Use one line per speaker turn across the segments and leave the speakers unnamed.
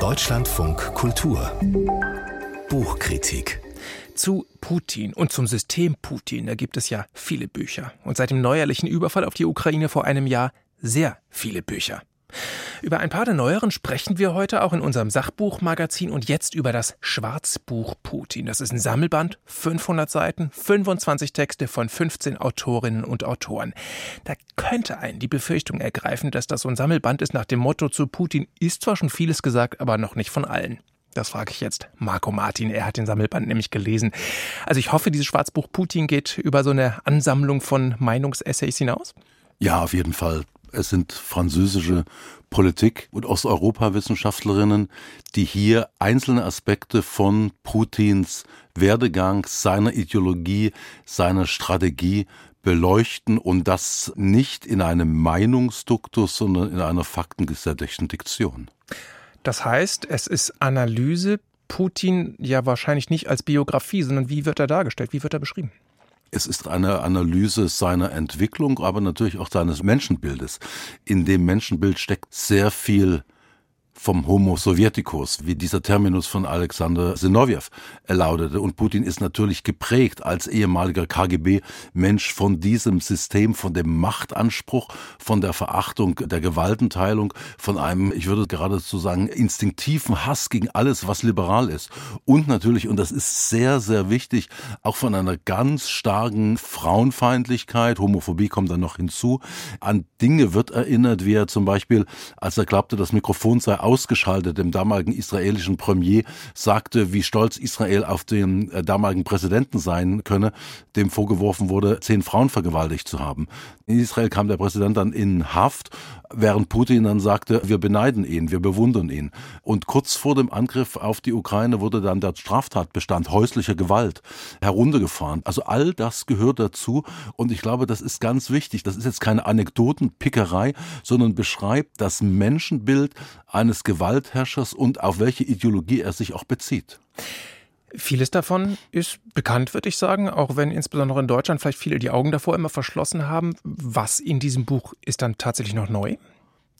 Deutschlandfunk Kultur Buchkritik
zu Putin und zum System Putin, da gibt es ja viele Bücher. Und seit dem neuerlichen Überfall auf die Ukraine vor einem Jahr sehr viele Bücher. Über ein paar der neueren sprechen wir heute auch in unserem Sachbuchmagazin und jetzt über das Schwarzbuch Putin. Das ist ein Sammelband, 500 Seiten, 25 Texte von 15 Autorinnen und Autoren. Da könnte einen die Befürchtung ergreifen, dass das so ein Sammelband ist nach dem Motto zu Putin ist zwar schon vieles gesagt, aber noch nicht von allen. Das frage ich jetzt Marco Martin. Er hat den Sammelband nämlich gelesen. Also ich hoffe, dieses Schwarzbuch Putin geht über so eine Ansammlung von Meinungsessays hinaus.
Ja, auf jeden Fall. Es sind französische Politik- und Osteuropa-Wissenschaftlerinnen, die hier einzelne Aspekte von Putins Werdegang, seiner Ideologie, seiner Strategie beleuchten und das nicht in einem Meinungsduktus, sondern in einer faktengesättigten Diktion.
Das heißt, es ist Analyse, Putin ja wahrscheinlich nicht als Biografie, sondern wie wird er dargestellt, wie wird er beschrieben?
Es ist eine Analyse seiner Entwicklung, aber natürlich auch seines Menschenbildes. In dem Menschenbild steckt sehr viel vom Homo Sovieticus, wie dieser Terminus von Alexander Sinowjew lautete. Und Putin ist natürlich geprägt als ehemaliger KGB-Mensch von diesem System, von dem Machtanspruch, von der Verachtung der Gewaltenteilung, von einem, ich würde geradezu sagen, instinktiven Hass gegen alles, was liberal ist. Und natürlich, und das ist sehr, sehr wichtig, auch von einer ganz starken Frauenfeindlichkeit, Homophobie kommt dann noch hinzu, an Dinge wird erinnert, wie er zum Beispiel, als er glaubte, das Mikrofon sei ausgeschaltet, dem damaligen israelischen Premier, sagte, wie stolz Israel auf den äh, damaligen Präsidenten sein könne, dem vorgeworfen wurde, zehn Frauen vergewaltigt zu haben. In Israel kam der Präsident dann in Haft, während Putin dann sagte, wir beneiden ihn, wir bewundern ihn. Und kurz vor dem Angriff auf die Ukraine wurde dann der Straftatbestand häuslicher Gewalt heruntergefahren. Also all das gehört dazu und ich glaube, das ist ganz wichtig. Das ist jetzt keine Anekdotenpickerei, sondern beschreibt das Menschenbild eines Gewaltherrschers und auf welche Ideologie er sich auch bezieht.
Vieles davon ist bekannt, würde ich sagen, auch wenn insbesondere in Deutschland vielleicht viele die Augen davor immer verschlossen haben. Was in diesem Buch ist dann tatsächlich noch neu?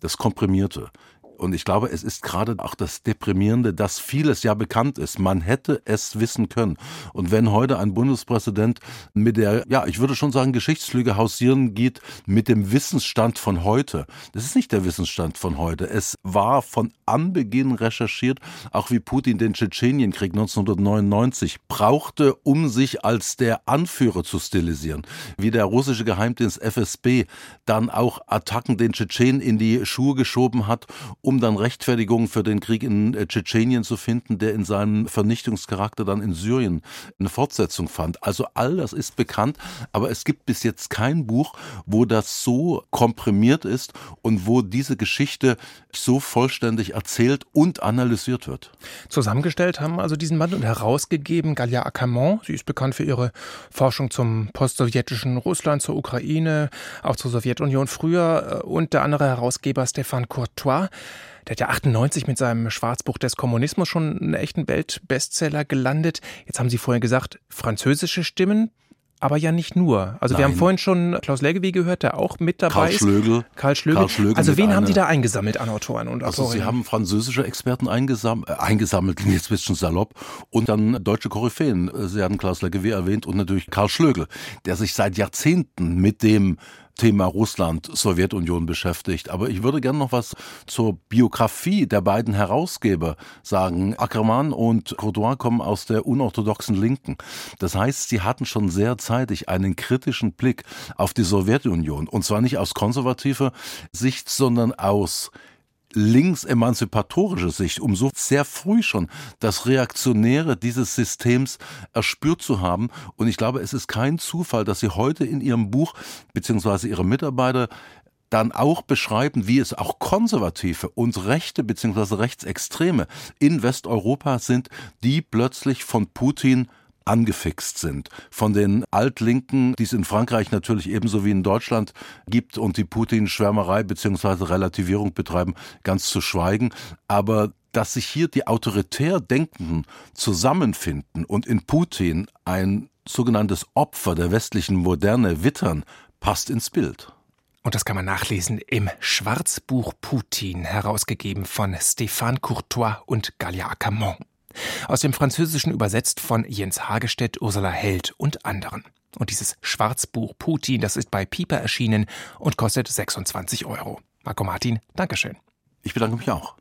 Das Komprimierte. Und ich glaube, es ist gerade auch das Deprimierende, dass vieles ja bekannt ist. Man hätte es wissen können. Und wenn heute ein Bundespräsident mit der, ja, ich würde schon sagen, Geschichtslüge hausieren geht, mit dem Wissensstand von heute. Das ist nicht der Wissensstand von heute. Es war von Anbeginn recherchiert, auch wie Putin den Tschetschenienkrieg 1999 brauchte, um sich als der Anführer zu stilisieren. Wie der russische Geheimdienst FSB dann auch Attacken den Tschetschenen in die Schuhe geschoben hat, um dann Rechtfertigung für den Krieg in äh, Tschetschenien zu finden, der in seinem Vernichtungscharakter dann in Syrien eine Fortsetzung fand. Also all das ist bekannt, aber es gibt bis jetzt kein Buch, wo das so komprimiert ist und wo diese Geschichte so vollständig erzählt und analysiert wird.
Zusammengestellt haben also diesen Mann und herausgegeben Galia Ackermann. Sie ist bekannt für ihre Forschung zum postsowjetischen Russland, zur Ukraine, auch zur Sowjetunion früher äh, und der andere Herausgeber Stefan Courtois. Der hat ja 98 mit seinem Schwarzbuch des Kommunismus schon einen echten Weltbestseller gelandet. Jetzt haben Sie vorhin gesagt, französische Stimmen, aber ja nicht nur. Also Nein. wir haben vorhin schon Klaus Leggewie gehört, der auch mit dabei
Karl
ist.
Schlögel.
Karl Schlögel. Karl Schlögel also wen haben die da eingesammelt an Autoren und
Also sie haben französische Experten eingesammelt, äh, eingesammelt, jetzt ein bisschen salopp, und dann deutsche Koryphäen. Sie haben Klaus Leggewie erwähnt und natürlich Karl Schlögel, der sich seit Jahrzehnten mit dem Thema Russland, Sowjetunion beschäftigt. Aber ich würde gerne noch was zur Biografie der beiden Herausgeber sagen. Ackermann und Courtois kommen aus der unorthodoxen Linken. Das heißt, sie hatten schon sehr zeitig einen kritischen Blick auf die Sowjetunion. Und zwar nicht aus konservativer Sicht, sondern aus linksemanzipatorische Sicht, um so sehr früh schon das Reaktionäre dieses Systems erspürt zu haben. Und ich glaube, es ist kein Zufall, dass Sie heute in Ihrem Buch beziehungsweise Ihre Mitarbeiter dann auch beschreiben, wie es auch Konservative und Rechte beziehungsweise Rechtsextreme in Westeuropa sind, die plötzlich von Putin angefixt sind. Von den Altlinken, die es in Frankreich natürlich ebenso wie in Deutschland gibt und die Putin-Schwärmerei bzw. Relativierung betreiben, ganz zu schweigen. Aber dass sich hier die autoritär Denkenden zusammenfinden und in Putin ein sogenanntes Opfer der westlichen Moderne wittern, passt ins Bild.
Und das kann man nachlesen im Schwarzbuch Putin, herausgegeben von Stéphane Courtois und Galia Acamont. Aus dem Französischen übersetzt von Jens Hagestedt, Ursula Held und anderen. Und dieses Schwarzbuch Putin, das ist bei Pieper erschienen und kostet 26 Euro. Marco Martin, Dankeschön.
Ich bedanke mich auch.